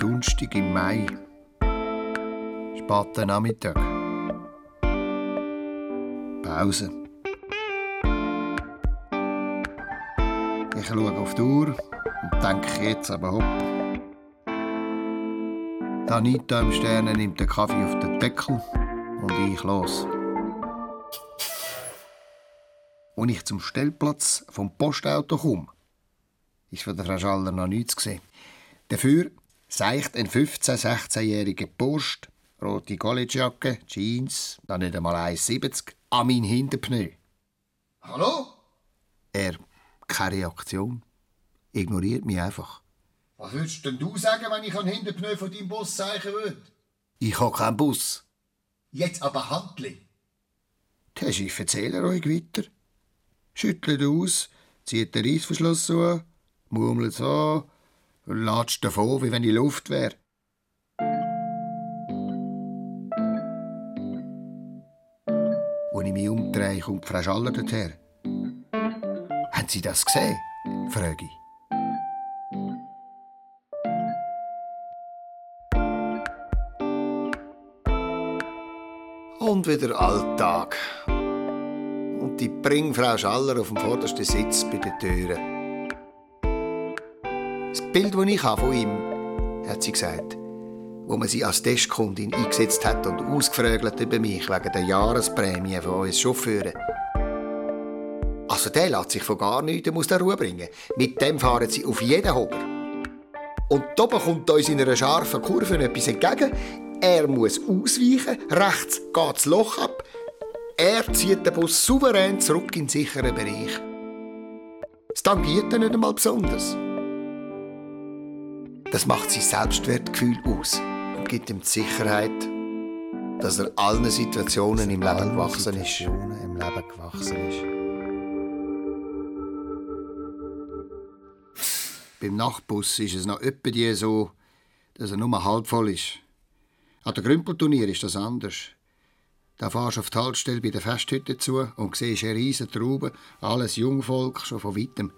Donnerstag im Mai. Später Nachmittag. Pause. Ich schaue auf die Uhr und denke jetzt aber hopp. Die Anita im Sterne nimmt den Kaffee auf den Deckel und ich los. Als ich zum Stellplatz vom Postauto komme, ist von der Frau Schaller noch nichts gesehen. Dafür seicht ein 15-, 16-jähriger Bursch, rote Collegejacke, Jeans, dann nicht einmal 1,70, an mein Hinterpneu. Hallo? Er, keine Reaktion, ignoriert mich einfach. Was würdest denn du sagen, wenn ich an Hinterpneu von deinem Bus zeichnen würde? Ich habe keinen Bus. Jetzt aber Handli. Der Chef erzählt euch weiter. Schüttelt aus, zieht den Reissverschluss zu, murmelt so und latscht davon, wie wenn die Luft wäre. Als ich mich umdrehe, kommt Frau Schaller dorthin. Haben Sie das gesehen? frage ich. Und wieder Alltag. Und die bringt Frau Schaller auf dem vordersten Sitz bei den Türen. Bild, das ich habe von ihm, hat sie gesagt, wo man sie als Testkundin eingesetzt hat und ausgefragt über mich wegen der Jahresprämie von uns Chauffeuren. Also der lässt sich von gar nichts aus der Ruhe bringen. Mit dem fahren sie auf jeden Hocker. Und da kommt uns in einer scharfen Kurve etwas entgegen. Er muss ausweichen, rechts geht das Loch ab. Er zieht den Bus souverän zurück in den sicheren Bereich. Es tangiert ihn nicht einmal besonders. Das macht sein Selbstwertgefühl aus und gibt ihm die Sicherheit, dass er allen Situationen im Leben gewachsen ist. im Leben gewachsen ist. Beim Nachtbus ist es noch etwa so, dass er nur halb voll ist. An den Grümpelturnier ist das anders. Da fahrst du auf die Haltestelle bei der Festhütte zu und siehst eine riesige Traube, alles Jungvolk schon von weitem.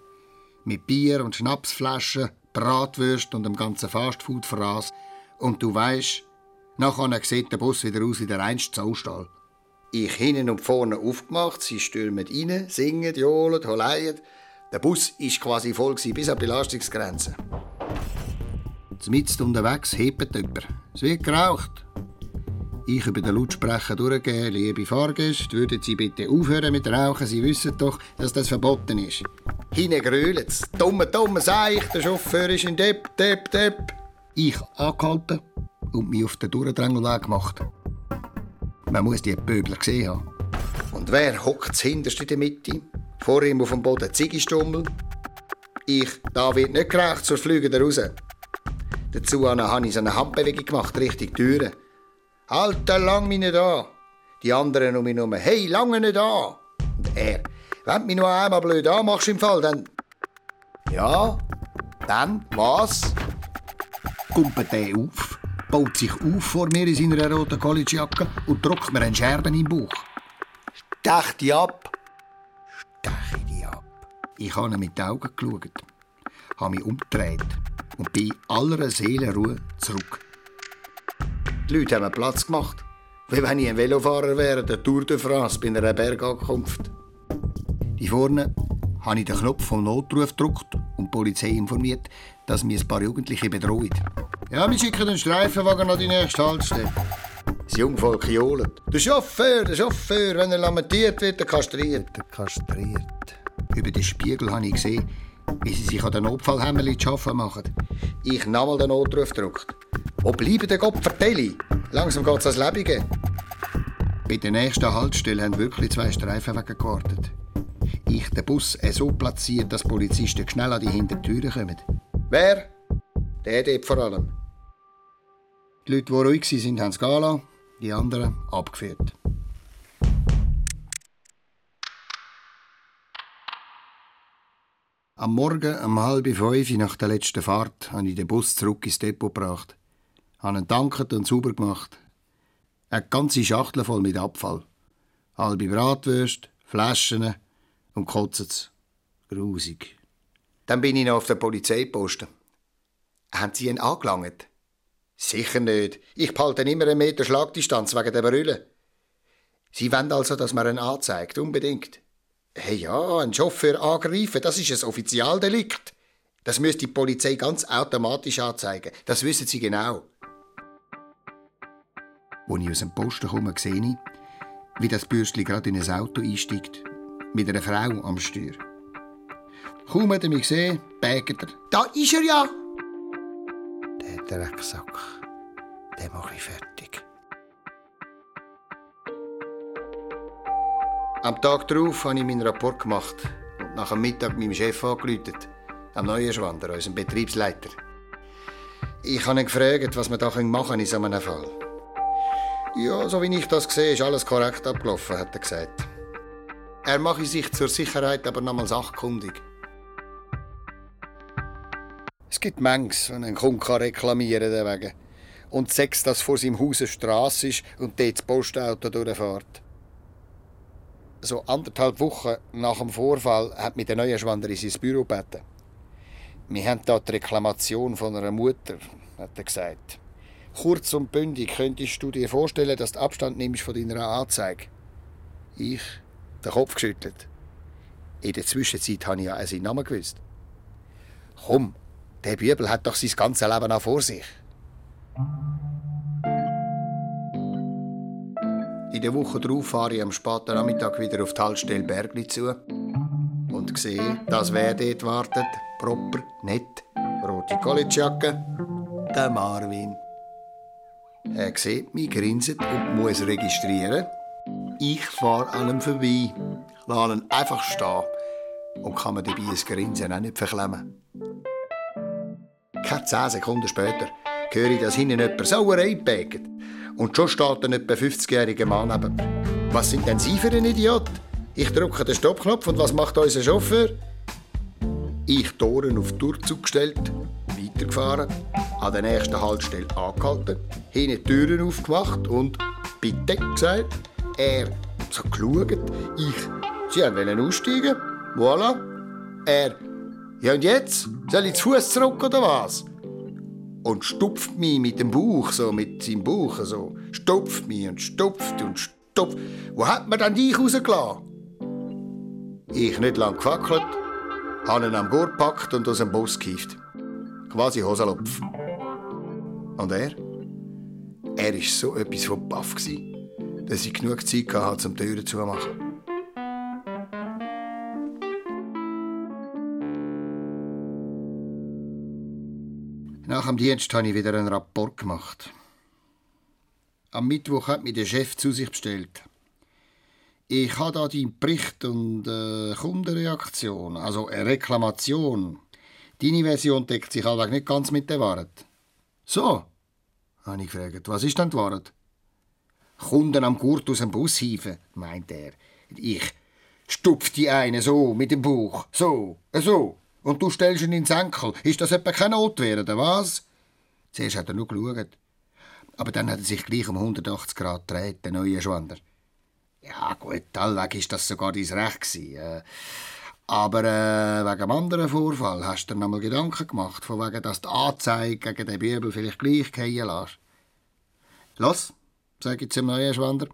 Mit Bier und Schnapsflaschen, Bratwürst und dem ganzen Fastfood-Fraß. Und du weisst, nachher sieht der Bus wieder aus wie der reinste Zoostall. Ich hinten und vorne aufgemacht, sie stürmen rein, singen, johlen, holeien. Der Bus war quasi voll bis an die Belastungsgrenze. Mitten unterwegs hebt jemand. Es wird geraucht. Ich über den Lautsprecher durchgehen, liebe Fahrgäste, würden Sie bitte aufhören mit Rauchen? Sie wissen doch, dass das verboten ist. Es. Dumme, dumme Seich, der Chauffeur ist in Depp, Depp, Depp. Ich angehalten und mich auf den Durchdrängelweg gemacht. Man muss die Pöbler gesehen haben. Und wer hockt hinterst in der Mitte? Vor ihm auf dem Boden Ziggistummel. Ich, da wird nicht geraucht, so fliegen da raus. Dazu habe ich so eine Handbewegung gemacht, Richtung Türen. Halt, lang mich nicht an. Die anderen um mich herum, hey, lange nicht an. Und er, wenn du mich noch einmal blöd anmachst im Fall, dann... Ja, dann, was? Kumpelt er auf, baut sich auf vor mir in seiner roten Collegejacke und drückt mir einen Scherben im Bauch. Stech dich ab. Stech dich ab. Ich habe ihn mit den Augen geschaut, habe mich umgedreht und bei aller Seelenruhe zurück. Die Leute haben Platz gemacht, wie wenn ich ein Velofahrer wäre, der Tour de France bei einer Bergankunft. Die vorne habe ich den Knopf vom Notruf gedrückt und die Polizei informiert, dass mir ein paar Jugendliche bedrohen. Ja, wir schicken den Streifenwagen an die nächste Haltestelle. Das Jungvolk johlt. Der Chauffeur, der Chauffeur, wenn er lamentiert wird, der kastriert. Der kastriert. Über den Spiegel habe ich gesehen, wie sie sich an den Notfallhämmerli zu arbeiten machen. Ich nochmal den Notruf gedrückt. Wo bleiben der Gott Vertelli? Langsam geht's ans Lebige. Bei der nächsten Haltestelle haben wirklich zwei Streifenwagen gewartet. Ich den Bus so platziert, dass Polizisten schnell an die Hintertüren kommen. Wer? Der dort vor allem. Die Leute, die ruhig waren, haben es gehen lassen, die anderen abgeführt. Am Morgen um halb fünf nach der letzten Fahrt habe ich den Bus zurück ins Depot gebracht, habe ihn danket und sauber gemacht. Eine ganze Schachtel voll mit Abfall. Halbe Bratwürste, Flaschen und Kotzets. Grusig. Dann bin ich noch auf der Polizeiposten. Haben Sie ihn angelangt? Sicher nicht. Ich behalte immer einen Meter Schlagdistanz wegen der Brille. Sie wollen also, dass man ihn anzeigt, unbedingt. Hey ja, einen Chauffeur angreifen, das ist ein Offizialdelikt. Das müsste die Polizei ganz automatisch anzeigen. Das wissen sie genau. Als ich aus dem Posten komme, sehe ich, wie das Bürstli gerade in ein Auto einsteigt. Mit einer Frau am Steuer. Kaum hat er mich gesehen, bägt er. Da ist er ja! Der Drecksack, den mache ich fertig. Am Tag darauf habe ich meinen Rapport gemacht und nach dem Mittag meinem Chef angerufen, am Neuenschwander, unserem Betriebsleiter. Ich habe ihn gefragt, was wir da machen können in so einem Fall. Ja, so wie ich das sehe, ist alles korrekt abgelaufen, hat er gesagt. Er mache sich zur Sicherheit aber nochmal sachkundig. Es gibt Mengs, wenn ein Kunde kann reklamieren deswegen. Und sechs, dass vor seinem Haus eine Strasse ist und dort das Postauto durchfährt. So anderthalb Wochen nach dem Vorfall hat mich der neue Schwander in sein Büro gebeten. Wir haben da die Reklamation von einer Mutter, hat er gesagt. Kurz und bündig könntest du dir vorstellen, dass du Abstand nimmst von deiner Anzeige. Ich, den Kopf geschüttelt. In der Zwischenzeit habe ich ja seinen Namen gewusst. Komm, der Bübel hat doch sein ganzes Leben noch vor sich. In der Woche darauf fahre ich am späten Nachmittag wieder auf die Haltestelle Bergli zu und sehe, dass wer dort wartet, proper, nett, rote Collegejacke, der Marvin. Er sieht mich, grinset und muss registrieren. Ich fahre an ihm vorbei, lasse ihn einfach stehen und kann mir dabei ein Grinsen auch nicht verklemmen. Keine zehn Sekunden später höre ich, dass hinten jemand Sauerei pägt. Und schon steht ein etwa 50-jähriger Mann neben mir. Was sind denn Sie für ein Idiot? Ich drücke den Stoppknopf und was macht unser Chauffeur? Ich Toren auf Durchzug gestellt, weitergefahren, an der nächsten Haltestelle angehalten, hinten die Türen aufgemacht und «Bitte» gesagt. Er so geschaut, ich «Sie wollen aussteigen?» Voilà. Er «Ja und jetzt? Soll ich zu Fuß zurück oder was?» und stupft mich mit dem Bauch, so mit seinem Bauch, so stupft mich und stupft und stupft. Wo hat man denn dich rausgelassen? Ich nicht lang gefackelt, habe ihn am Gurt gepackt und aus dem Bus gehievt. Quasi Hosenlupf. Und er? Er war so etwas von baff, dass ich genug Zeit hatte, um die Türen zu machen. Nach dem Dienst habe ich wieder einen Rapport gemacht. Am Mittwoch hat mich der Chef zu sich bestellt. Ich habe da deinen Bericht und äh, Kundenreaktion, also eine Reklamation. Deine Version deckt sich allweg nicht ganz mit der Wahrheit. So, habe ich gefragt. Was ist denn die Wahrheit? Kunden am Gurt aus dem Bus hieven, meint er. Ich stupf die eine so mit dem Bauch. So, so und du stellst ihn ins Enkel. Ist das etwa keine Notwehr, oder was? Zuerst hat er nur geschaut. Aber dann hat er sich gleich um 180 Grad gedreht, der neue Schwander. Ja, gut, allweg ist das sogar dein Recht gewesen. Äh, aber äh, wegen dem anderen Vorfall hast du dir noch mal Gedanken gemacht, von wegen, dass die Anzeige gegen den Bibel vielleicht gleich gehen lässt. Los, sage ich zum neuen Schwander.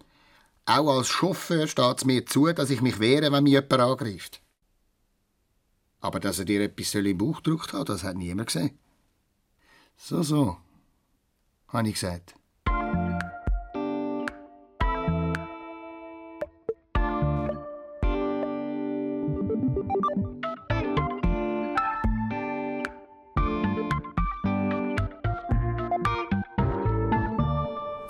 Auch als Chauffeur steht es mir zu, dass ich mich wehre, wenn mich jemand angreift. Aber dass er dir etwas im Bauch gedrückt hat, das hat niemand gesehen. So, so, habe ich gesagt.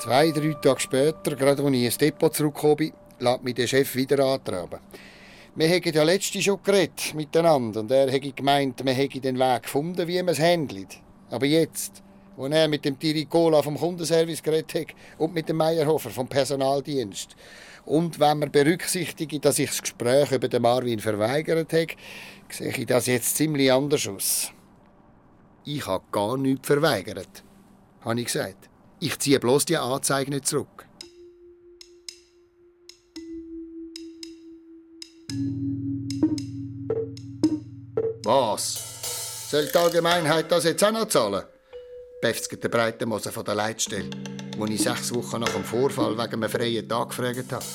Zwei, drei Tage später, gerade als ich ins Depot zurückgekommen bin, lässt mich der Chef wieder antraben. Wir haben ja letztens schon geredet miteinander und er hätte gemeint, wir hätten den Weg gefunden, wie man es handelt. Aber jetzt, wo er mit dem Tiricola vom Kundenservice geredet hat und mit dem Meyerhofer vom Personaldienst und wenn man berücksichtigt, dass ich das Gespräch über den Marvin verweigert habe, sehe ich das jetzt ziemlich anders aus. Ich habe gar nichts verweigert, habe ich gesagt. Ich ziehe bloß die Anzeige nicht zurück. Was? Soll die Allgemeinheit das jetzt auch noch zahlen? Befzget der Breitenmoser von der Leitstelle, wo ich sechs Wochen nach dem Vorfall wegen einem freien Tag gefragt habe.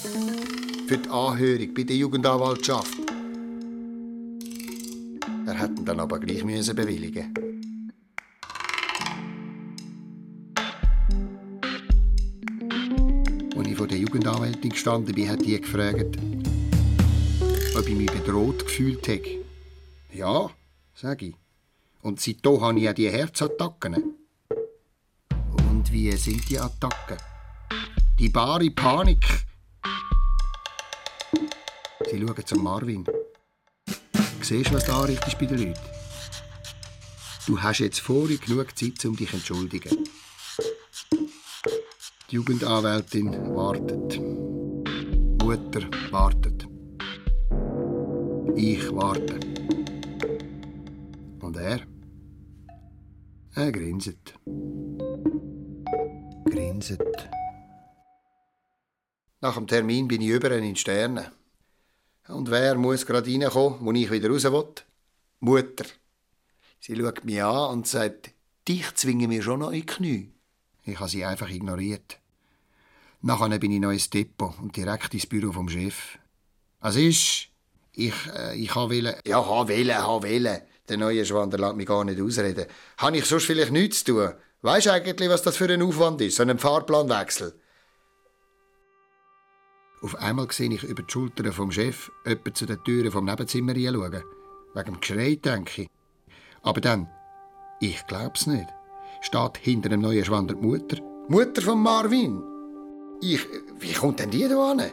Für die Anhörung bei der Jugendanwaltschaft. Er hätte ihn dann aber gleich müssen bewilligen Als vor der Jugendanwältin gestanden bin, hat die gefragt, ob ich mich bedroht gefühlt hätte. Ja, sage ich. Und seitdem habe ich ja die Herzattacken. Und wie sind die Attacken? Die bare Panik. Sie schauen zum Marvin. Siehst du, was da anrichtest bei den Leuten? Du hast jetzt vorher genug Zeit, um dich zu entschuldigen. Die Jugendanwältin wartet. Mutter wartet. Ich warte. Und er? Er grinset. Grinset. Nach dem Termin bin ich über in Sterne. Und wer muss gerade reinkommen, wo ich wieder raus will? Mutter. Sie schaut mich an und sagt, dich zwingen wir schon noch in die Knie. Ich habe sie einfach ignoriert. Nachher bin ich noch ins Depot und direkt ins Büro vom Chef. Was ist? Ich, äh, ich ha willen. Ja, ha willen, ha willen. Der neue Schwander lässt mich gar nicht ausreden. Habe ich sonst vielleicht nichts zu tun? Weisst eigentlich, was das für ein Aufwand ist, so ein Fahrplanwechsel? Auf einmal sehe ich über die Schultern vom Chef jemanden zu den Türen vom Nebenzimmer schauen. Wegen dem Geschrei, denke ich. Aber dann, ich glaub's nicht, steht hinter dem neuen Schwander die Mutter. Mutter von Marvin. Ich, wie kommt denn die da hin?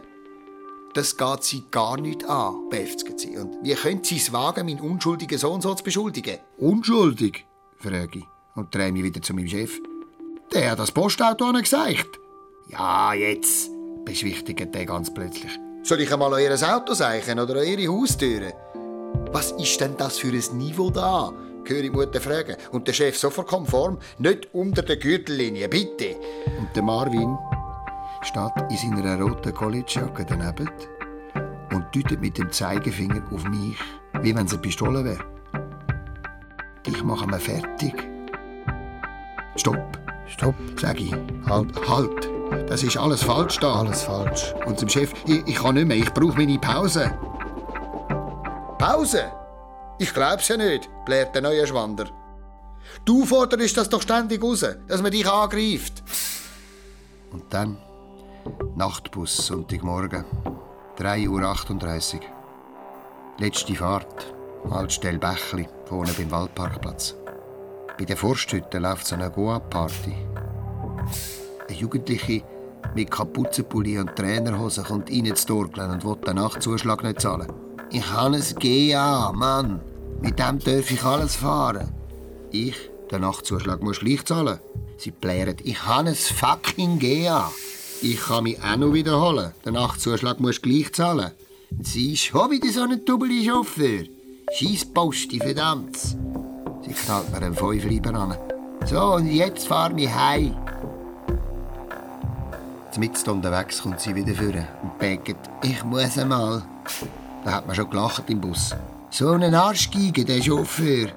Das geht sie gar nicht an, beäftigt sie. Und wie können sie es wagen, meinen unschuldigen Sohn so zu beschuldigen? Unschuldig? frage ich und drehe mich wieder zu meinem Chef. Der hat das Postauto gesagt. Ja, jetzt, beschwichtigt er ganz plötzlich. Soll ich einmal an ihr Auto zeichnen oder an ihre Haustüre? Was ist denn das für ein Niveau da? höre ich Mutter fragen. Und der Chef sofort konform, nicht unter der Gürtellinie, bitte. Und der Marvin steht in seiner roten Collegejacke daneben und deutet mit dem Zeigefinger auf mich, wie wenn es eine Pistole wäre. Ich mache mir fertig. Stopp. Stopp. Sag ich. Halt. Halt. Das ist alles falsch da. Alles falsch. Und zum Chef, ich, ich kann nicht mehr, ich brauche meine Pause. Pause? Ich glaub's ja nicht, blärt der neue Schwander. Du forderst das doch ständig raus, dass man dich angreift. Und dann Nachtbus, Sonntagmorgen, 3.38 Uhr. Letzte Fahrt, Haltestelle Bächli, vorne beim Waldparkplatz. Bei der Forsthütte läuft so eine Goa-Party. Eine Jugendliche mit Kapuzenpulli und Trainerhose kommt rein ins Dorglen und will den Nachtzuschlag nicht zahlen. Ich habe ein GA, Mann. Mit dem darf ich alles fahren. Ich, den Nachtzuschlag, muss gleich zahlen. Sie plären, ich habe ein fucking GA. Ich kann mich auch noch wiederholen. Den Nachtzuschlag musst du gleich zahlen. Sie ist schon wieder so ein doppelter Chauffeur. Scheissposti, verdammt. Sie knallt mir einen Fünfer an. So, und jetzt fahr mich heim. Mitten unterwegs kommt sie wieder vor und becket, ich muss einmal. Da hat man schon gelacht im Bus. So einen Arschgeige, der Chauffeur.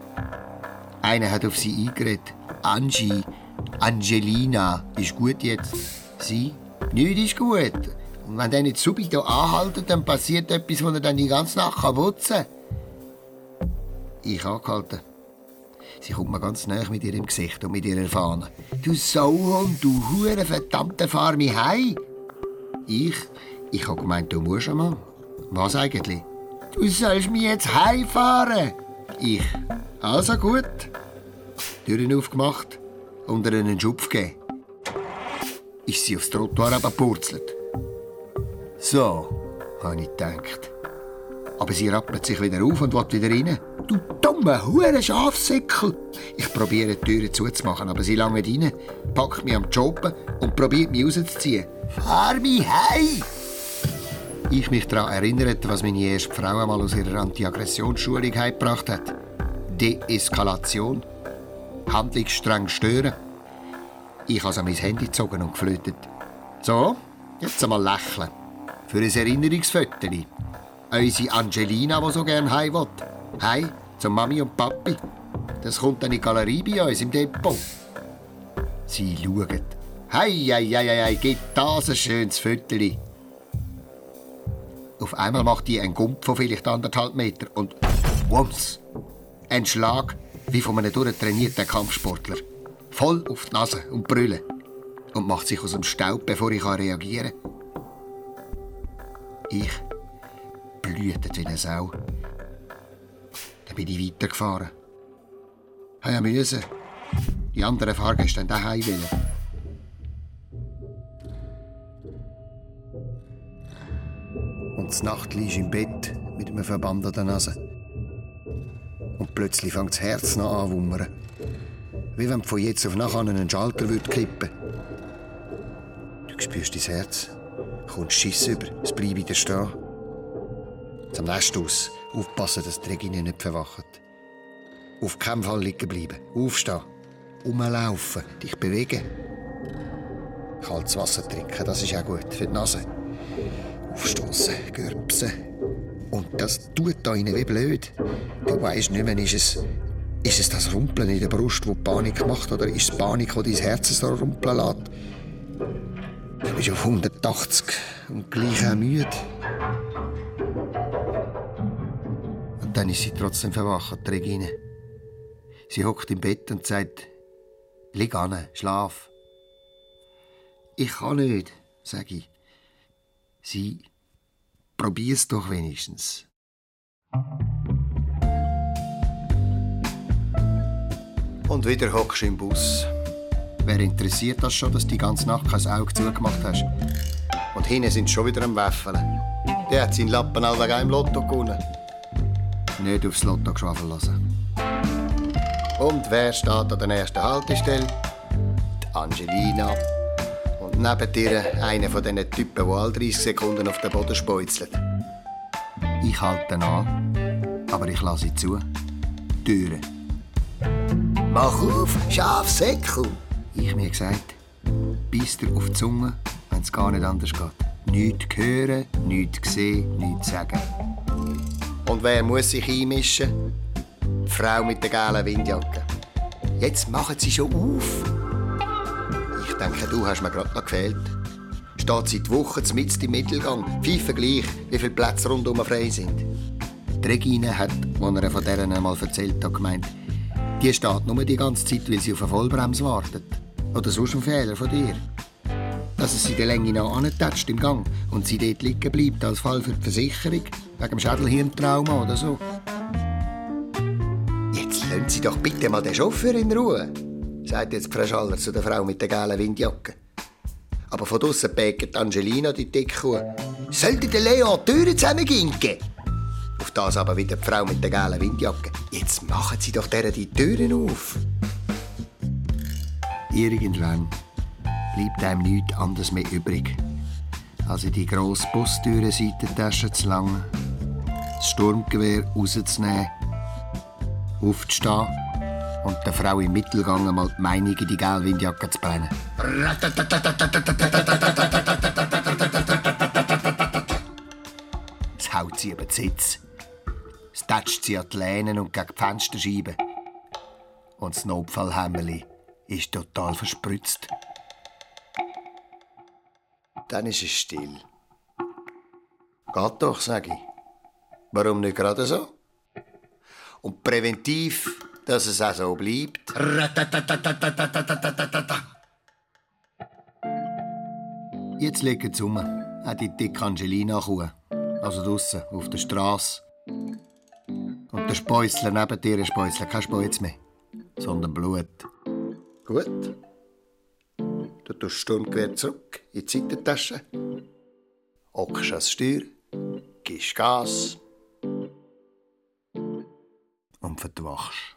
Einer hat auf sie eingeredet. Angie, Angelina, ist gut jetzt. Sie, nichts ist gut. Und wenn der nicht subito anhaltet, dann passiert etwas, wo er dann die ganze Nacht putzen kann. Ich angehalten. Sie kommt mir ganz näher mit ihrem Gesicht und mit ihrer Fahne. Du Sauhund, du hure verdammte fahr mich heim. Ich, ich hab gemeint, du musst einmal. Was eigentlich? Du sollst mich jetzt heimfahren. Ich, also gut. Türen aufgemacht und ihr einen Schupf gegeben. Ist sie aufs Trottoir abgepurzelt. So, habe ich gedacht. Aber sie rappelt sich wieder auf und will wieder rein. Du dumme hure Schafsäckel! Ich probiere die Türe zuzumachen, aber sie lange rein, packt mich am Joben und probiert mich rauszuziehen. Fahr mich heim! Ich mich daran erinnert, was meine erste Frau einmal aus ihrer Anti-Aggressionsschulung gebracht hat. Deeskalation. Handlungsstreng stören. Ich habe an mein Handy gezogen und geflötet. So, jetzt einmal lächeln. Für ein Erinnerungsfoto. Unsere Angelina, die so gerne heim will. Heim zu Mami und Papi. Das kommt in die Galerie bei uns im Depot. Sie schauen. Hei, hei, hei, hei, gibt das ein schönes Fötterli. Auf einmal macht die einen Gump von vielleicht anderthalb Meter und wumms! Ein Schlag wie von einem durchtrainierten Kampfsportler. Voll auf die Nase und brüllen. Und macht sich aus dem Staub, bevor ich reagieren kann. Ich blühtet wie eine Sau. Dann bin ich weitergefahren. Ich müssen. Die anderen Fahrgäste haben daheim. Und Nacht liegst im Bett mit einem Verband an der Nase. Und plötzlich fängt das Herz noch an wummern. Wie wenn von jetzt auf nachher einen Schalter würde kippen Du spürst dein Herz, kommst Schiss über, es bleibt wieder stehen. Zum Nest aus, aufpassen, dass die Regine nicht verwacht. Auf keinen Fall liegen bleiben, aufstehen, rumlaufen, dich bewegen. Kaltes Wasser trinken, das ist auch gut für die Nase. Aufstoßen, gürpsen. Und das tut da wie blöd. Du weißt nicht mehr, ist es, ist es das Rumpeln in der Brust, das Panik macht, oder ist es Panik, die dein Herz so rumpeln lässt? Du bist auf 180 und gleich auch müde. Und dann ist sie trotzdem verwacht, die Regine. Sie hockt im Bett und sagt, Lieg an, schlaf. Ich kann nicht, sage ich. Sie, probier's doch wenigstens. Und wieder hockst du im Bus. Wer interessiert das schon, dass du die ganze Nacht kein Auge zugemacht hast? Und hinten sind schon wieder am Wäffeln. Der hat seinen Lappen allweg im Lotto gewonnen. Nicht aufs Lotto geschwafelt lassen. Und wer steht an der ersten Haltestelle? Die Angelina. Und neben ihr einer von diesen Typen, die alle 30 Sekunden auf den Boden speuzelt. Ich halte an, aber ich lasse sie zu. Türen. Mach auf, Schafsäckel! Ich mir gesagt. Beiß dir auf die Zunge, wenn es gar nicht anders geht. Nichts hören, nichts sehen, nichts sagen. Und wer muss sich einmischen? Die Frau mit der gelben Windjacke. Jetzt machen sie schon auf. Ich denke, du hast mir gerade noch gefehlt. Steht seit Wochen mitten im Mittelgang. Pfeife gleich, wie viele Plätze rundum frei sind. Die Regine hat, als er von deren einmal erzählt hat, gemeint, die steht nur die ganze Zeit, weil sie auf eine Vollbremse wartet. Oder sonst ein Fehler von dir. Dass es sie der Länge noch antatscht im Gang und sie dort liegen bleibt als Fall für die Versicherung, wegen dem Schädelhirntrauma oder so. Jetzt lassen Sie doch bitte mal den Chauffeur in Ruhe, sagt jetzt Frau Schaller zu der Frau mit der gelben Windjacke. Aber von draussen pägt Angelina die Dickkuh. Sollte der Leo die Türen zusammenginken? Auf das aber wieder die Frau mit der gelben Windjacke. Jetzt machen Sie doch deren die Türen auf. Irgendwann bleibt einem nichts anderes mehr übrig, als in die grosse Bustüren-Seitentasche zu langen, das Sturmgewehr rauszunehmen, aufzustehen und der Frau im Mittelgang einmal die Meinung in die gelbe Windjacke zu brennen. Es haut sie über den Sitz. Tätscht sie an die Lehnen und gegen die Fensterscheiben. Und das Notfallhämmerli ist total verspritzt. Dann ist es still. Geht doch, sag ich. Warum nicht gerade so? Und präventiv, dass es auch so bleibt. Jetzt legt es um. Auch die dicke Angelina Kuh. Also draussen, auf der Straße. Und der Späusler neben dir, der Späusler, kein Späuz mehr, sondern Blut. Gut. Du tust Sturmgewehr zurück in die Seitentasche. Hockst ans Steuer, gibst Gas und verdwachst.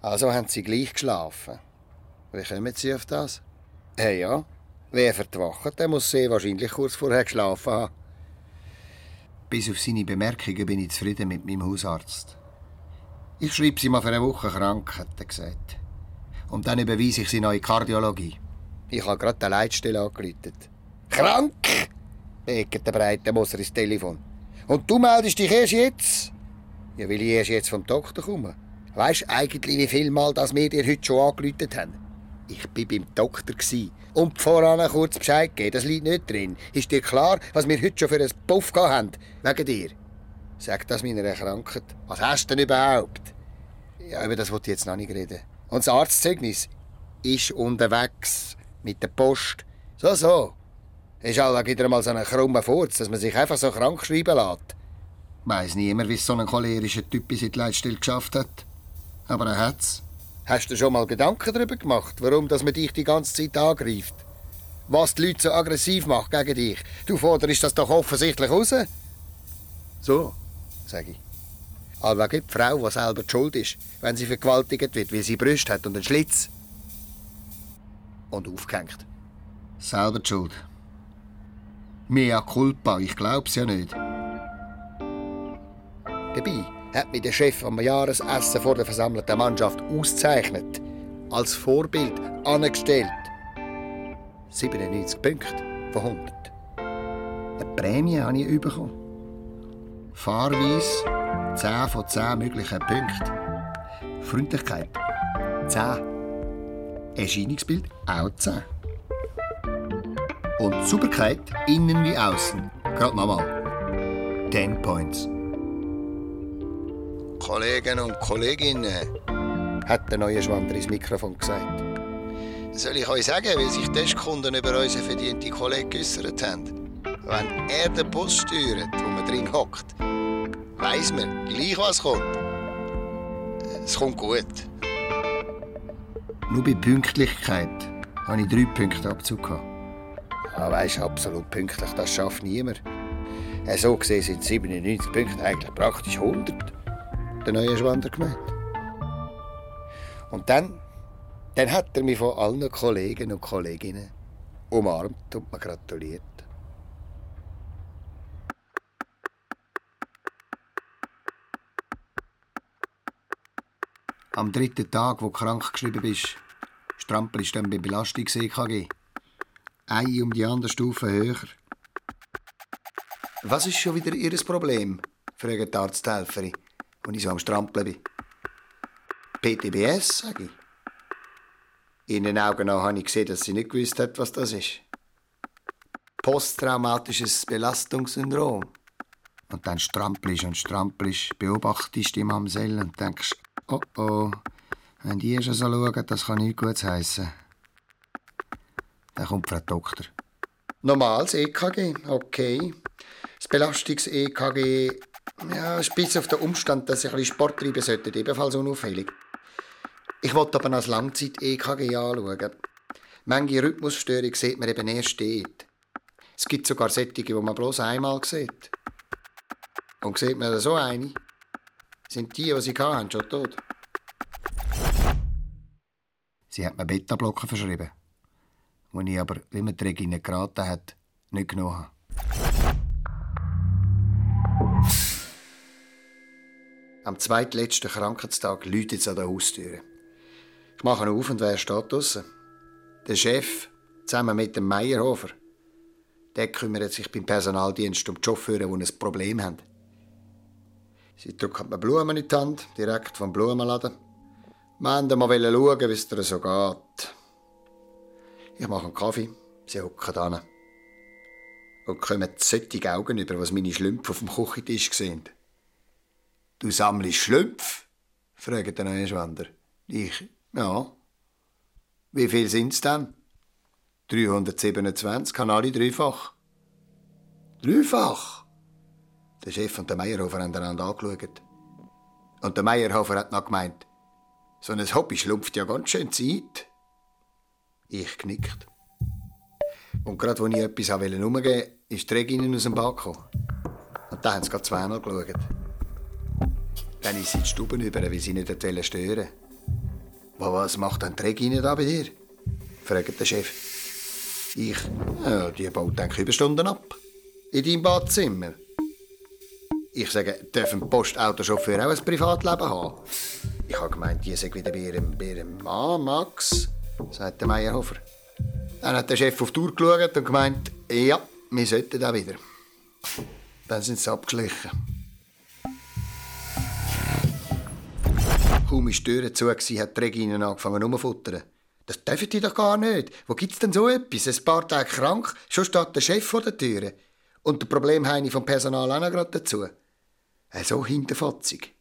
Also haben sie gleich geschlafen. Wie kommen sie auf das? Hey ja, wer verdwacht, der muss sie wahrscheinlich kurz vorher geschlafen haben. Bis auf seine Bemerkungen bin ich zufrieden mit meinem Hausarzt. Ich schreibe sie mal für eine Woche krank, hat er gesagt. Und dann überweise ich sie noch in Kardiologie. Ich habe gerade die Leitstelle angerufen. Krank! beget der breite Moser ins Telefon. Und du meldest dich erst jetzt? Ja, weil ich erst jetzt vom Doktor komme. Weißt du eigentlich, wie viel Mal das wir dir heute schon angelötet haben? Ich war beim Doktor. Und voran kurz Bescheid geben, das liegt nicht drin. Ist dir klar, was wir heute schon für einen Puff haben? Wegen dir. Sag das meiner Krankheit. Was hast du denn überhaupt? Ja, über das wollte ich jetzt noch nicht reden. Und das Arztzeugnis ist unterwegs mit der Post. So, so. Ist halt wieder mal so ein krummer Furz, dass man sich einfach so krank schreiben lässt. Weiss niemand, wie so ein cholerischer Typ in seiner Leitstelle geschafft hat. Aber er hat's. Hast du schon mal Gedanken darüber gemacht, warum dass man dich die ganze Zeit angreift? Was die Leute so aggressiv macht gegen dich? Du forderst das doch offensichtlich raus. So, sage ich. Aber gibt die Frau, die selber die schuld ist, wenn sie vergewaltigt wird, weil sie Brüste hat und einen Schlitz. Und aufgehängt. Selber die schuld. Mea culpa, ich glaub's ja nicht. Dabei hat mich der Chef am Jahresessen vor der versammelten Mannschaft ausgezeichnet. Als Vorbild angestellt. 97 Punkte von 100. Eine Prämie habe ich bekommen. Fahrweise 10 von 10 möglichen Punkten. Freundlichkeit 10. Erscheinungsbild auch 10. Und Sauberkeit innen wie außen. Gerade nochmal. 10 Points. Kollegen und Kolleginnen, hat der neue Schwander ins Mikrofon gesagt. Soll ich euch sagen, wie sich Testkunden über unseren verdienten Kollegen geäussert haben? Wenn er den Bus steuert, wo man drin hockt, weiss man gleich, was kommt. Es kommt gut. Nur bei Pünktlichkeit habe ich drei Punkte Abzug gehabt. Ah, weisst, absolut pünktlich, das schafft niemand. So gesehen sind 97 Punkte eigentlich praktisch 100 der neue Schwander gemeint. Und dann, dann hat er mich von allen Kollegen und Kolleginnen umarmt und mir gratuliert. Am dritten Tag, wo du krank geschrieben bist, strampelst du dann beim Belastungs-EKG. Eine um die andere Stufe höher. Was ist schon wieder Ihr Problem? fragt die Arzthelferin als ich so am Strampeln bin. PTBS, sage ich. In den Augen habe ich gesehen, dass sie nicht gewusst hat, was das ist. Posttraumatisches Belastungssyndrom. Und dann strampelst und strampelst, beobachtest die Mamsell und denkst, oh oh, wenn die schon so schauen, das kann nichts Gutes heissen. Dann kommt Frau Doktor. Normales EKG, okay. Das Belastungs-EKG ja, bis auf den Umstand, dass ich ein bisschen Sport treiben sollte, ebenfalls unauffällig. Ich wollte aber noch Langzeit-EKG anschauen. Manche Rhythmusstörung sieht man eben erst dort. Es gibt sogar solche, die man bloß einmal sieht. Und sieht man so eine, sind die, die sie hatten, schon tot. Sie hat mir Beta-Blocker verschrieben, die ich aber, wie man die Regine geraten hat, nicht genommen habe. Am zweitletzten Krankheitstag läutet es an der Haustür. Ich mache auf und wer steht draussen? Der Chef, zusammen mit dem Meierhofer. Der kümmert sich beim Personaldienst um die Chauffeure, die ein Problem haben. Sie drücken mir Blumen in die Hand, direkt vom Blumenladen. Wir wollten mal schauen, wie es dir so geht. Ich mache einen Kaffee, sie hocken an. Und kommen solche Augen über, was meine Schlümpfe auf dem Küchentisch sehen. Du sammelst Schlüpf? fragt der neue Schwander. Ich, ja. Wie viel sind's denn? 327, kann alle dreifach. Dreifach? Der Chef und der Meierhofer haben einander angeschaut. Und der Meierhofer hat noch gemeint, so ein Hobby schlumpft ja ganz schön Zeit. Ich knickt. Und gerade als ich etwas umgeben wollte, ist die Regine aus dem Bad gekommen. Und da haben sie gerade zweimal geschaut. Dann ist sie die Stube über, weil sie nicht stören wollte. Was macht denn die Regine da bei dir? fragt der Chef. Ich, ja, die baut denke Überstunden ab. In deinem Badzimmer. Ich sage, dürfen Postautochauffeur auch ein Privatleben haben? Ich habe gemeint, die sei wieder bei ihrem, bei ihrem Mann, Max, sagt der Meierhofer. Dann hat der Chef auf die Tour geschaut und gemeint, ja, wir sollten da wieder. Dann sind sie abgeschlichen. Kaum ist die Tür zu, hat die Regine angefangen rumzufuttern. Das dürfen die doch gar nicht. Wo gibt's denn so etwas? Ein paar Tage krank, schon steht der Chef vor der Tür. Und der Problemheini vom Personal auch noch gerade dazu. Äh, so hinterfotzig.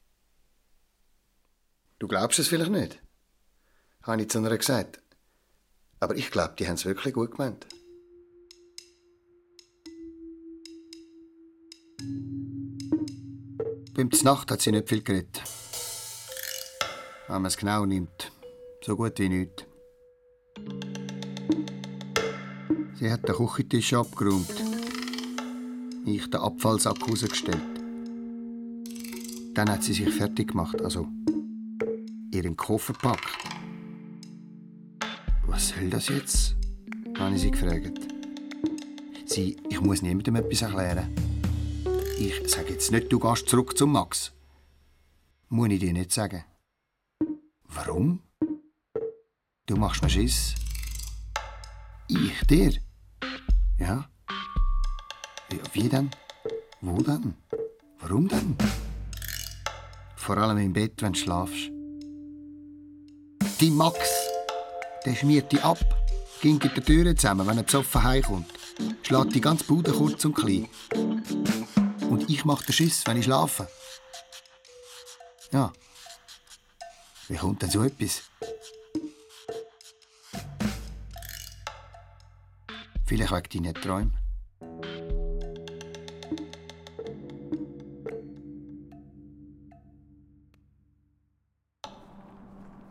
Du glaubst es vielleicht nicht? Habe ich zu einer gesagt. Aber ich glaube, die haben es wirklich gut gemeint. Beim Nacht hat sie nicht viel geredet. Wenn man es genau nimmt, so gut wie nichts. Sie hat den Küchentisch abgeräumt. Ich den Abfallsack rausgestellt. Dann hat sie sich fertig gemacht, also ihren Koffer packt. Was soll das jetzt? habe ich sie gefragt. Sie, ich muss niemandem etwas erklären. Ich sage jetzt nicht, du gehst zurück zum Max. Muss ich dir nicht sagen. Warum? Du machst mir Schiss. Ich dir? Ja. ja. Wie denn? Wo denn? Warum denn? Vor allem im Bett, wenn du schlafst. Die Max, der schmiert dich ab, ging in der Türe zusammen, wenn er besoffen heimkommt. Schlägt die ganze Bude kurz und klein. Und ich mache den Schiss, wenn ich schlafe. Ja. Wie kommt denn so etwas? Vielleicht wegen deinen Träumen.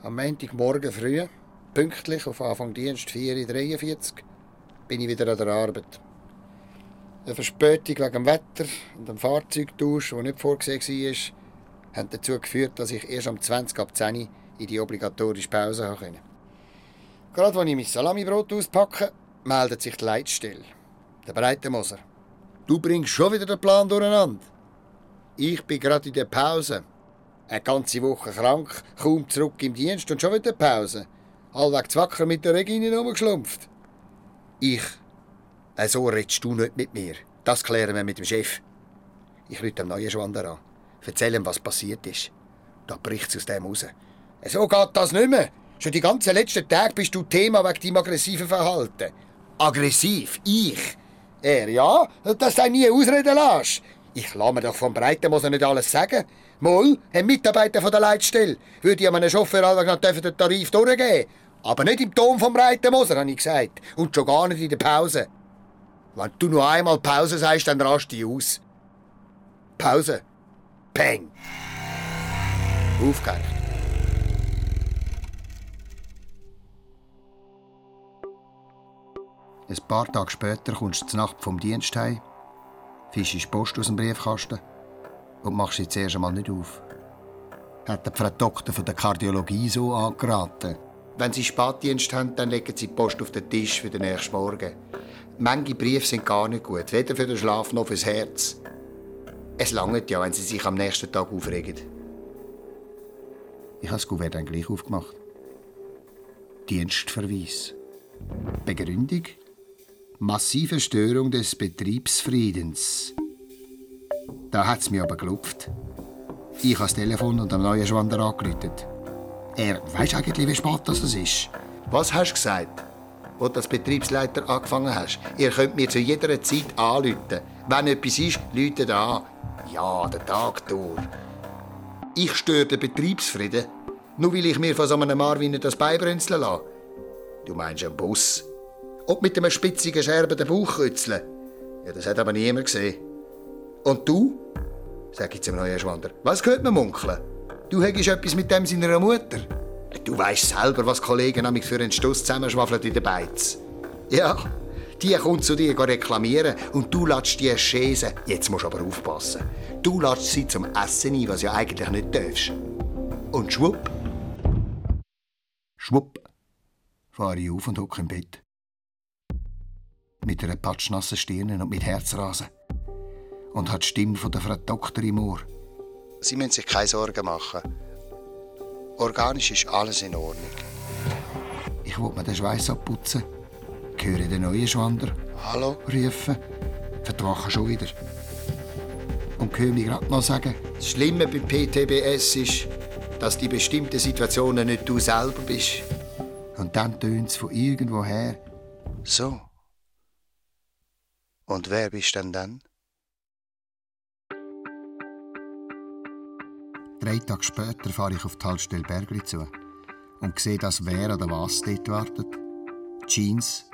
Am Montagmorgen früh, pünktlich auf Anfang Dienst 4.43 Uhr, bin ich wieder an der Arbeit. Eine Verspätung wegen dem Wetter und dem Fahrzeugtausch, der nicht vorgesehen war, hat dazu geführt, dass ich erst um 20 ab 10 Uhr in die obligatorische Pause konnte. Gerade als ich mein Salamibrot auspacke, meldet sich die Leitstelle. Der Breitenmoser. Du bringst schon wieder den Plan durcheinander. Ich bin gerade in der Pause. Eine ganze Woche krank, kaum zurück im Dienst und schon wieder Pause. Allweg zwacker mit der Regine rumgeschlumpft. Ich. Äh, so redest du nicht mit mir. Das klären wir mit dem Chef. Ich rufe dem neuen Schwander an. Erzähl ihm, was passiert ist. Da bricht es aus dem raus. So geht das nicht mehr. Schon die ganzen letzten Tage bist du Thema wegen deinem aggressiven Verhalten. Aggressiv? Ich? Er, ja, dass du nie ausreden lässt. Ich lasse mir doch vom Breitenmoser nicht alles sagen. Moll, ein Mitarbeiter von der Leitstelle, würde ja einem Chauffeur allweg noch den Tarif durchgeben. Aber nicht im Ton vom Breitenmoser, habe ich gesagt. Und schon gar nicht in der Pause. Wenn du nur einmal Pause sagst, dann rast du aus. Pause. Peng. Aufgehängt. Ein paar Tage später kommst du zur Nacht vom Dienst heim, fischst Post aus dem Briefkasten und machst sie zuerst einmal nicht auf. Hat die Frau Doktor von der Kardiologie so angeraten. Wenn sie Spätdienst haben, dann legen sie die Post auf den Tisch für den nächsten Morgen. Manche Briefe sind gar nicht gut, weder für den Schlaf noch fürs Herz. Es langt ja, wenn sie sich am nächsten Tag aufregen. Ich habe das Kuvert dann gleich aufgemacht. Dienstverweis. Begründung? Massive Störung des Betriebsfriedens. Da hat es mir aber gelupft. Ich habe das Telefon und am neuen Schwander angerufen. Er weiß eigentlich, wie spät das ist. Was hast du gesagt? Wo du als Betriebsleiter angefangen hast. Ihr könnt mir zu jeder Zeit anrufen. Wenn etwas ist, läutet an. Ja, der Tag durch. Ich störe den Betriebsfrieden, nur weil ich mir von so einem Marvin das beibrünzeln lasse. Du meinst einen Bus? Und mit einem spitzigen, scherbenden Bauchkützeln? Ja, das hat aber niemand gesehen. Und du? Sag ich zum neuen Schwander. Was gehört man munkeln? Du hättest etwas mit dem seiner Mutter. Du weißt selber, was Kollegen für einen Stuss zusammenschwafeln in den Beiz. Ja, die kommt zu dir reklamieren und du lässt die schäsen. Jetzt musst du aber aufpassen. Du lässt sie zum Essen ein, was ja eigentlich nicht darfst. Und schwupp. Schwupp. Fahre ich auf und hocke im Bett. Mit einer patschnassen Stirn und mit Herzrasen. Und hat die Stimme von der Frau Doktor im Ohr. Sie müssen sich keine Sorgen machen. Organisch ist alles in Ordnung. Ich will mir den Schweiß abputzen. Höre den neuen Schwander. Hallo? Rufen. Vertrachen schon wieder. Und höre mich gerade noch sagen, das Schlimme beim PTBS ist, dass die bestimmten Situationen nicht du selber bist. Und dann tönt es von irgendwoher. So. Und wer bist denn dann? Drei Tage später fahre ich auf die Haltestelle Bergli zu und sehe, dass wer oder was dort wartet. Jeans,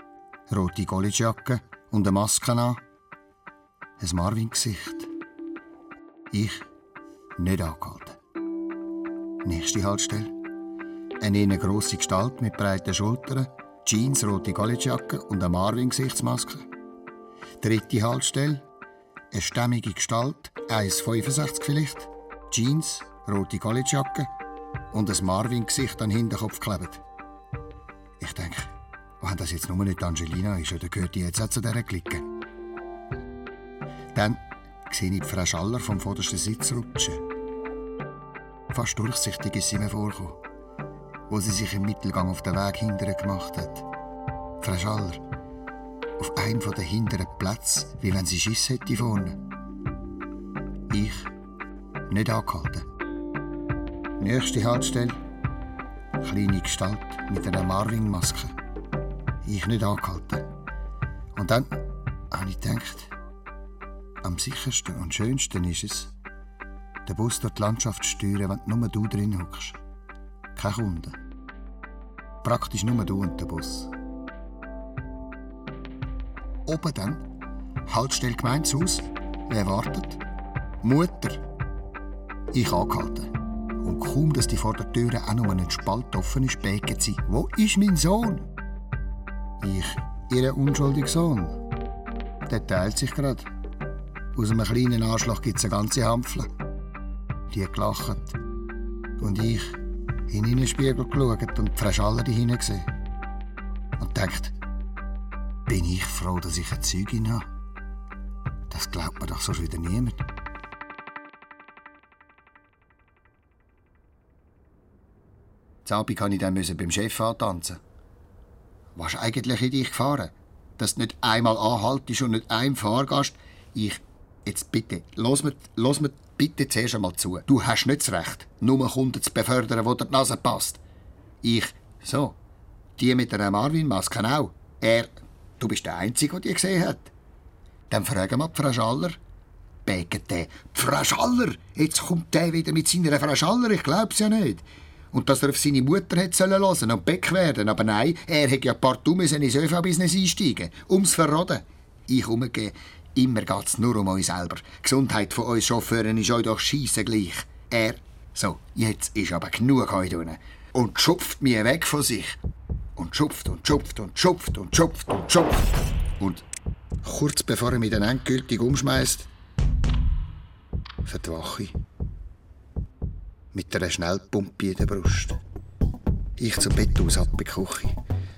rote Collegejacke und eine Maske an. Ein Marvin-Gesicht. Ich nicht angehalten. Nächste Haltestelle. Eine eher grosse Gestalt mit breiten Schultern, Jeans, rote Collegejacke und eine Marvin-Gesichtsmaske. Dritte Haltestelle. Eine stämmige Gestalt, 1,65 vielleicht, Jeans, rote Collegejacke und ein Marvin-Gesicht an den Hinterkopf geklebt. Ich denke, wenn das jetzt nur nicht Angelina ist, oder gehört die jetzt auch zu dieser Clique? Dann sehe ich Frau Schaller vom vordersten Sitz rutschen. Fast durchsichtig ist sie mir vorgekommen, wo sie sich im Mittelgang auf den Weg hinterher gemacht hat. Frau Schaller, auf einem der hinteren Plätze, wie wenn sie Schiss hätte vorne. Ich nicht angehalten. Nächste Haltestelle. Kleine Gestalt mit einer Marvin-Maske. Ich nicht angehalten. Und dann habe ich gedacht, am sichersten und schönsten ist es, den Bus durch die Landschaft zu steuern, wenn nur du drin hockst. Kein Kunde. Praktisch nur du und der Bus. Oben dann, Haltestelle Gemeindehaus, wer wartet? Mutter. Ich angehalten. Und kaum, dass die vor der Tür auch noch einen Spalt offen ist, beten sie. Wo ist mein Sohn? Ich, ihr unschuldiger Sohn. Der teilt sich gerade. Aus einem kleinen Anschlag gibt es eine ganze Hampfle. Die gelacht. Und ich in den Spiegel geschaut und die Frau Schaller dahinten gesehen. Und denkt, bin ich froh, dass ich eine Zeugin habe. Das glaubt mir doch sonst wieder niemand. Abend musste ich dann beim Chef antanzen. Was ist eigentlich in dich gefahren? Dass du nicht einmal anhaltest und nicht einem Fahrgast. Ich. Jetzt bitte, lass mir, lass mir bitte zuerst einmal zu. Du hast nicht das Recht, nur Kunden zu befördern, wo der Nase passt. Ich. So. Die mit der Marvin-Maske auch. Er. Du bist der Einzige, der die gesehen hat. Dann fragen wir die Frau Schaller. Bägt der. Frau Schaller! Jetzt kommt der wieder mit seiner Frau Schaller, ich glaub's ja nicht. Und dass er auf seine Mutter hätte sollen hören und Beck werden. Aber nein, er hätte ja partout müssen ins ÖV-Business einsteigen. Ums Verraten. Ich umgehe. Immer geht's nur um euch selber. Die Gesundheit von uns Chauffeuren ist euch doch scheisse gleich. Er, so, jetzt ist aber genug heute unten. Und schupft mir weg von sich. Und schupft und schupft und schupft und schupft und schupft. Und kurz bevor er mich dann endgültig umschmeißt, verdwache ich mit einer Schnellpumpe in der Brust. Ich zum Bett aus, ab in die Küche.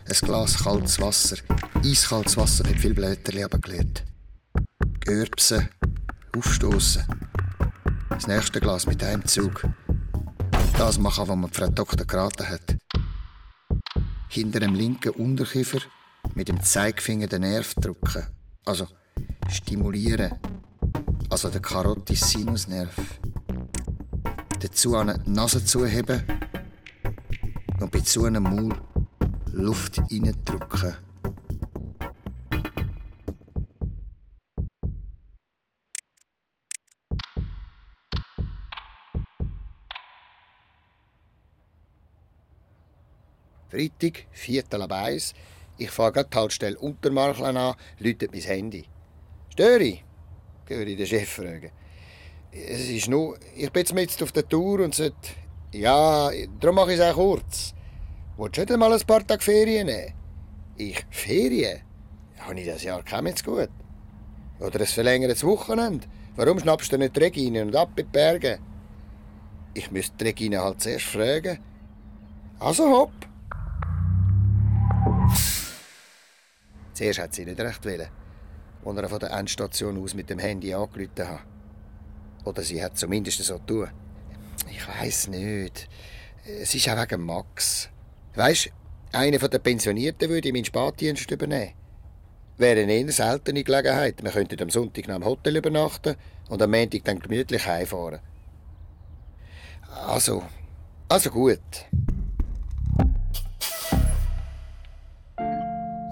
Ein Glas kaltes Wasser. Eiskaltes Wasser, nicht viel Blätterchen abgelehrt. Görbsen, aufstoßen. Das nächste Glas mit einem Zug. Das machen, was mir Frau Doktor geraten hat. Hinter dem linken Unterkiefer mit dem Zeigefinger den Nerv drücken. Also stimulieren. Also den Carotis-Sinusnerv dazu die Nase zuheben und bei zu einem Maul Luft reindrücken. Freitag, Viertel ab eins. Ich fahre gerade die Haltestelle Untermarklen an, läutet mein Handy. «Störe ich?» höre ich den Chef fragen. Es ist nur, ich bin jetzt auf der Tour und sollte, ja, darum mache ich es auch kurz. Willst du nicht mal ein paar Tage Ferien nehmen? Ich, Ferien? Habe ich das Jahr kein jetzt gut. Oder ein verlängertes Wochenende. Warum schnappst du nicht die Regine und ab in die Berge? Ich müsste die Regine halt zuerst fragen. Also hopp. Zuerst hat sie nicht recht wollen, als er von der Endstation aus mit dem Handy angerufen hat. Oder sie hat zumindest so tun. Ich weiß nicht. Es ist auch wegen Max. Weißt, einer der Pensionierten würde meinen Spatdienst übernehmen. Wäre eine eher seltene Gelegenheit. Wir könnten am Sonntag noch im Hotel übernachten und am Montag dann gemütlich heimfahren. Also, Also gut.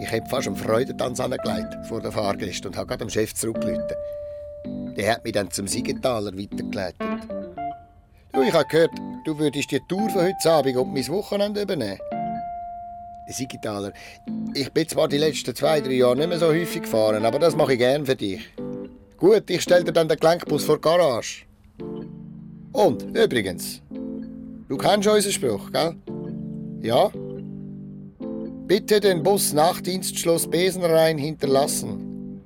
Ich habe fast einen Freudentanz angelegt vor der Fahrgäste und habe gerade dem Chef zurückgerufen. Der hat mich dann zum Siegenthaler weitergeleitet. Du, ich habe gehört, du würdest die Tour von heute Abend und mein Wochenende übernehmen. Siegenthaler, ich bin zwar die letzten zwei, drei Jahre nicht mehr so häufig gefahren, aber das mache ich gern für dich. Gut, ich stelle dir dann den Gelenkbus vor die Garage. Und, übrigens, du kennst unseren Spruch, gell? Ja? Bitte den Bus nach Dienstschluss Besenrhein hinterlassen.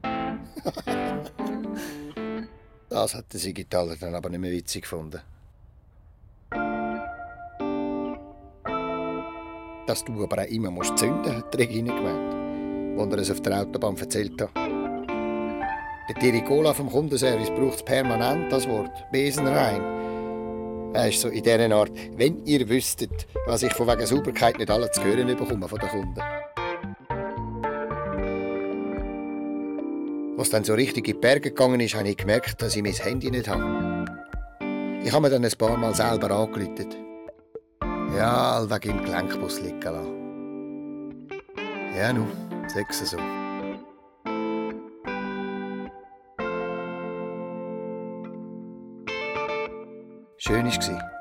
das hat der Sigitaler dann aber nicht mehr witzig gefunden. Dass du aber auch immer musst zünden, hat Regine gemeint, als er es auf der Autobahn erzählt hat. Der Tiricola vom Kundenservice braucht permanent das Wort. Besenrein. Er ist so in dieser Art, wenn ihr wüsstet, was ich von wegen Sauberkeit nicht alle zu hören bekomme von den Kunden. Was dann so richtig in die Berge gegangen ist, habe ich gemerkt, dass ich mein Handy nicht habe. Ich habe mir dann ein paar Mal selber angerufen. Ja, allweg im Gelenkbus liegen lassen. Ja, nun, sechs so. Schön war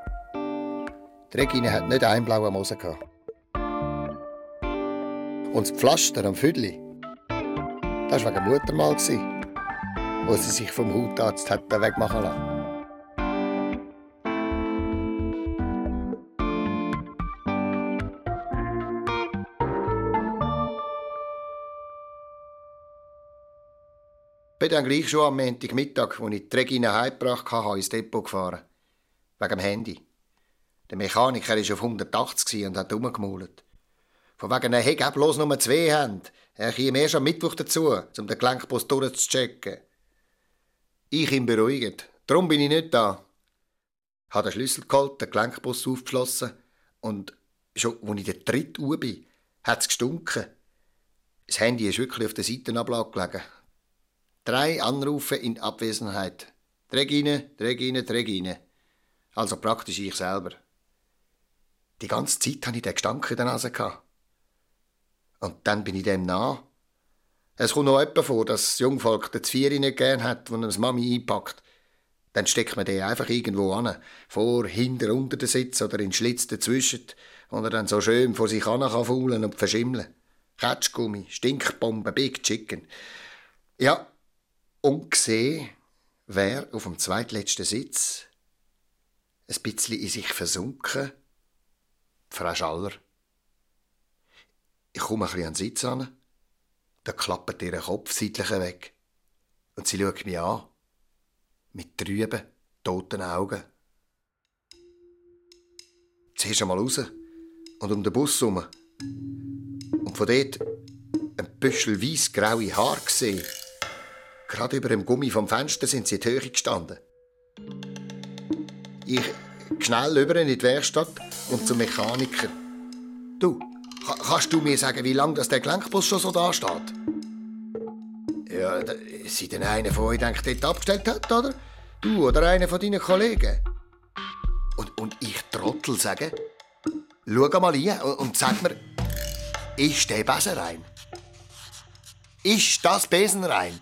Die Regine hat nicht einen blauen Mosen. Und das Pflaster am Füdli, das war wegen Muttermal, wo sie sich vom Hautarzt hat wegmachen lassen. bin dann gleich schon am Montagmittag, als ich die Regine heimgebracht habe, ins Depot gefahren. Wegen dem Handy. Der Mechaniker war auf 180 und hat rumgemaulet. Von wegen er hätte bloß nur zwei Hände. Er kam erst am Mittwoch dazu, um den Gelenkbus durchzuchecken. Ich ihn beruhigt. Darum bin ich nicht da. Ich habe den Schlüssel geholt, den Gelenkbus aufgeschlossen und schon, als ich der dritte Uhr bin, hat es gestunken. Das Handy ist wirklich auf der Seitenablage gelegen. Drei Anrufe in Abwesenheit. Regine, Regine, Regine. Also praktisch ich selber. Die ganze Zeit hatte ich den Gestank in der Nase. Und dann bin ich dem nah. Es kommt noch jemand vor, dass das Jungvolk den Zvieri nicht gern hat, wenn er das Mami einpackt. Dann steckt man den einfach irgendwo an. Vor, hinter, unter den Sitz oder in den Schlitz dazwischen. Und er dann so schön vor sich an kann und verschimmeln. Ketschgummi, Stinkbomben, Big Chicken. Ja, und gesehen, wer auf dem zweitletzten Sitz ein bisschen in sich versunken, Frau Schaller. Ich komme ein bisschen an den Sitz an, da klappt ihr Kopf seitlich weg und sie schaut mich an, mit trüben, toten Augen. Zuerst einmal raus und um den Bus herum. Und von dort ein Büschel weiss-graue Haar gesehen. Gerade über dem Gummi vom Fenster sind sie in die Höhe gestanden. Ich schnell über in die Werkstatt und zum Mechaniker. Du, kannst du mir sagen, wie lange der Gelenkbus schon so da steht? Ja, sie denn einer von euch denkt, dort abgestellt hat, oder? Du oder einer von deinen Kollegen? Und, und ich Trottel sage, schau mal rein und sag mir, ist der Besen rein? Ist das Besen rein?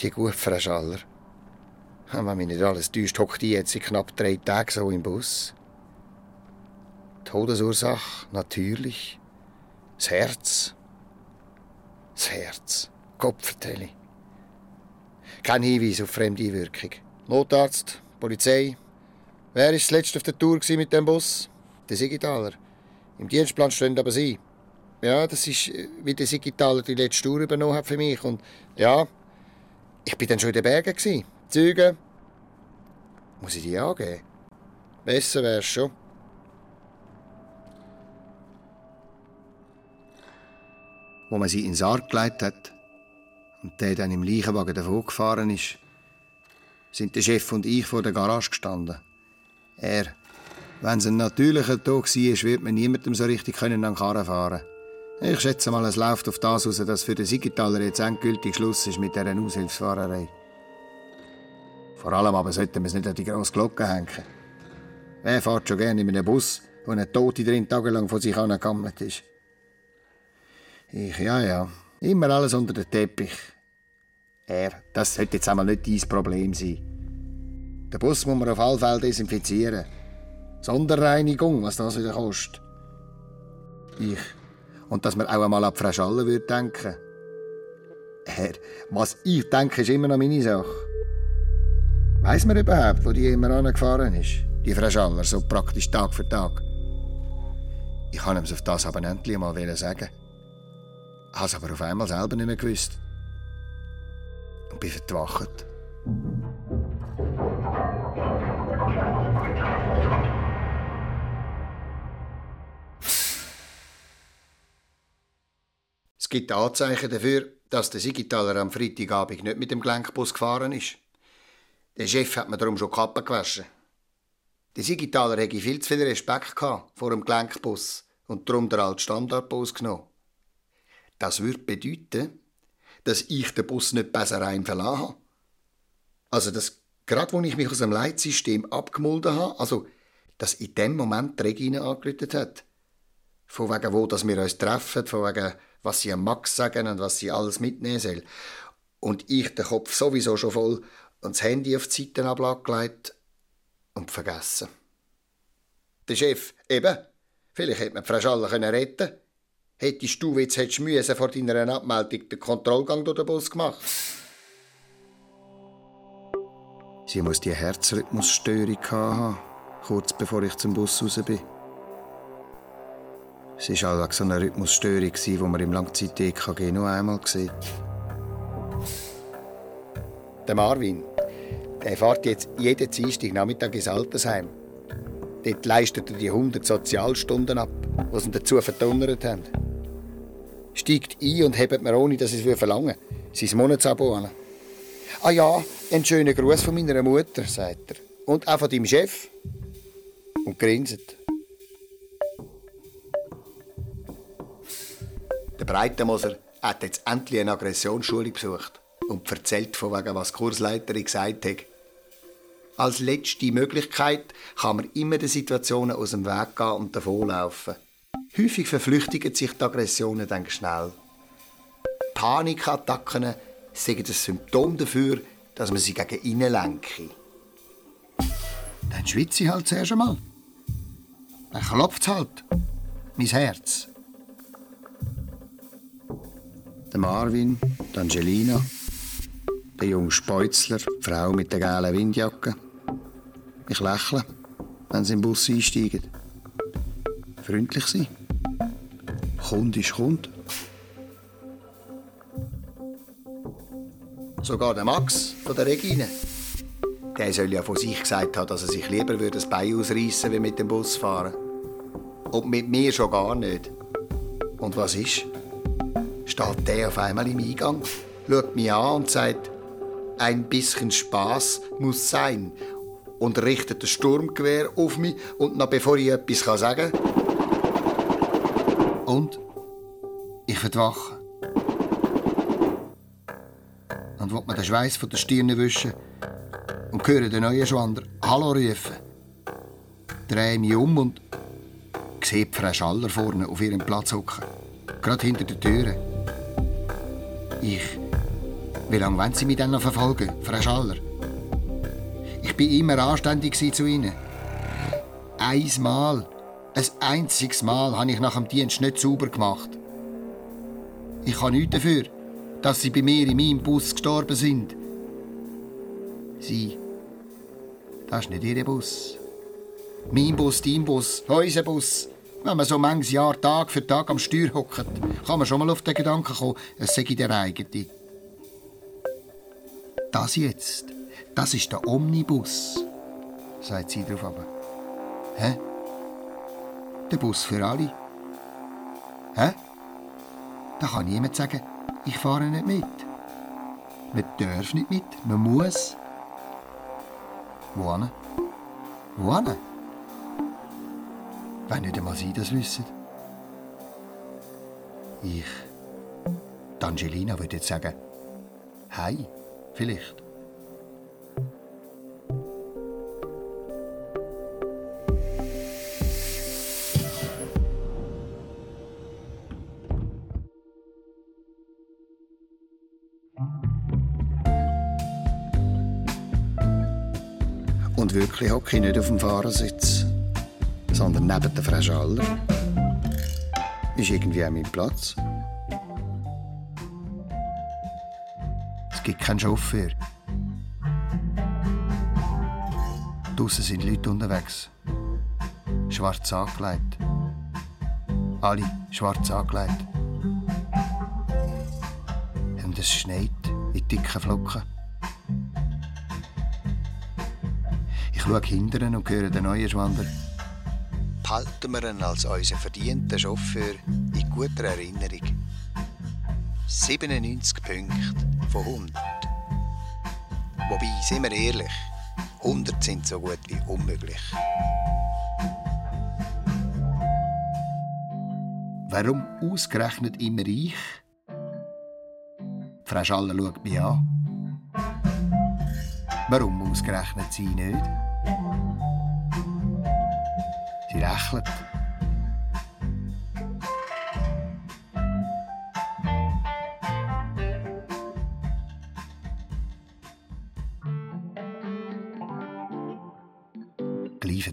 Die gute Frau Schaller. Wenn mich nicht alles täuscht, hockt die jetzt in knapp drei Tagen so im Bus. Todesursache, natürlich. Das Herz. Das Herz. Kopfverteilung. Kein Hinweis auf Fremdeinwirkung. Notarzt, Polizei. Wer das letzte auf der Tour mit dem Bus? Der Sigitaler. Im Dienstplan stehen aber Sie. Ja, das ist, äh, wie der Sigitaler die letzte Tour übernommen hat für mich. Und ja, ich bin dann schon in den Bergen. Gewesen. Züge. Muss ich die angeben? Besser wär's schon. Wo man sie in den Sarg gelegt hat und der dann im Leichenwagen davon gefahren ist, sind der Chef und ich vor der Garage gestanden. Er, wenn es ein natürlicher Tag war, wird man niemandem so richtig an den Karren fahren können. Ich schätze mal, es läuft auf das aus, dass für den Siegenthaler jetzt endgültig Schluss ist mit dieser Aushilfsfahrerei. Vor allem aber sollten wir es nicht an die grosse Glocke hängen. Wer fährt schon gerne in einem Bus, wo eine Tote drin tagelang von sich angegammelt ist? Ich, ja, ja. Immer alles unter den Teppich. Er, das sollte jetzt einmal nicht dein Problem sein. Den Bus muss man auf alle Fälle desinfizieren. Sonderreinigung, was das wieder kostet. Ich. Und dass man auch einmal an Frau Schaller würde denken. Herr, was ich denke, ist immer noch meine Sache. Weiss man überhaupt, wo die immer angefahren ist? Die Frau so praktisch Tag für Tag. Ich kann ihm auf das aber endlich mal sagen. Habe es aber auf einmal selber nicht mehr gewusst. Und bin verwacht. Es gibt Anzeichen dafür, dass der Sigitaler am Freitagabend nicht mit dem Gelenkbus gefahren ist. Der Chef hat mir darum schon Kappen gewaschen. Der Sigitaler hätte viel zu viel Respekt vor dem Gelenkbus und darum der alte Standardbus genommen. Das würde bedeuten, dass ich den Bus nicht besser rein verlassen habe. Also, dass gerade wo ich mich aus dem Leitsystem abgemulden habe, also, dass in dem Moment die Regine angerufen hat. Von wegen wo, dass wir uns treffen, von wegen was sie am Max sagen und was sie alles mitnehmen soll. Und ich den Kopf sowieso schon voll und das Handy auf die Seitenablage gelegt und vergessen. Der Chef, eben, vielleicht hätte man Frau Schaller retten können. Hättest du, jetzt hättest müssen, vor deiner Abmeldung den Kontrollgang durch den Bus gemacht. Sie muss die Herzrhythmusstörung haben, kurz bevor ich zum Bus raus bin. Es war allweg so eine Rhythmusstörung, die man im Langzeit-EKG nur einmal sieht. Der Marvin, der fährt jetzt jeden Dienstag Nachmittag ins Altersheim. Dort leistet er die 100 Sozialstunden ab, die sie dazu verdonnert haben. Steigt ein und hebt mir, ohne dass ich es verlangen sein Monatsabo an. Ah ja, einen schönen Gruß von meiner Mutter, sagt er. Und auch von deinem Chef. Und grinset. Der Breitenmoser hat jetzt endlich eine Aggressionsschule besucht und erzählt, von wegen was die Kursleiterin gesagt hat. Als letzte Möglichkeit kann man immer den Situationen aus dem Weg gehen und davonlaufen. Häufig verflüchtigen sich die Aggressionen dann schnell. Panikattacken sind ein Symptom dafür, dass man sie gegen innen lenke. Dann schwitze ich halt zuerst einmal. Dann klopft es halt. Mein Herz. Marvin, Angelina, der junge Speuzler, die Frau mit der gelben Windjacke. Ich lächle, wenn sie im Bus einsteigen. Freundlich sein. Kund ist Kund. Sogar der Max von der Regine. Der soll ja von sich gesagt haben, dass er sich lieber würde das Bein ausreißen wie mit dem Bus fahren. Und mit mir schon gar nicht. Und was ist? steht der auf einmal im Eingang, schaut mich an und sagt, ein bisschen Spaß muss sein und richtet das Sturmgewehr auf mich und noch bevor ich etwas sagen kann. Und ich verdwache. Und will mir den Schweiß von der Stirn wischen und höre den neuen Schwander Hallo rufen. Drehe mich um und sehe Frau Schaller vorne auf ihrem Platz hocken. Gerade hinter der Türe. Ich. Wie lange wollen Sie mich denn noch verfolgen, Frau Schaller? Ich bin immer anständig zu Ihnen. Einmal, ein einziges Mal, habe ich nach dem Dienst nicht sauber gemacht. Ich kann nichts dafür, dass Sie bei mir in meinem Bus gestorben sind. Sie, das ist nicht Ihr Bus. Mein Bus, dein Bus, unser Bus. Wenn man so manches Jahr Tag für Tag am Steuer hockt, kann man schon mal auf den Gedanken kommen, es sei der eigene. Das jetzt, das ist der Omnibus, sagt sie drauf aber. Hä? Der Bus für alle. Hä? Da kann niemand sagen, ich fahre nicht mit. Man darf nicht mit, man muss. Wo hin? Wo hin? Wenn nicht einmal Sie das wissen. Ich, die Angelina, würde jetzt sagen, Hi, Vielleicht. Und wirklich hocke ich nicht auf dem Fahrersitz, sondern neben der Frau Ist irgendwie auch mein Platz. Gibt keinen Chauffeur. Draussen sind Leute unterwegs. Schwarz angelegt. Alle schwarz angelegt. Und es schneit in dicken Flocken. Ich schaue hinterher und höre den neuen Schwander. Behalten wir ihn als unseren verdienten Chauffeur in guter Erinnerung. 97 Punkte von 100. Wobei, sind wir ehrlich, 100 sind so gut wie unmöglich. Warum ausgerechnet immer ich? Frau Schaller schaut mich an. Warum ausgerechnet sie nicht? Sie lächelt.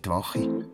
Die Wache.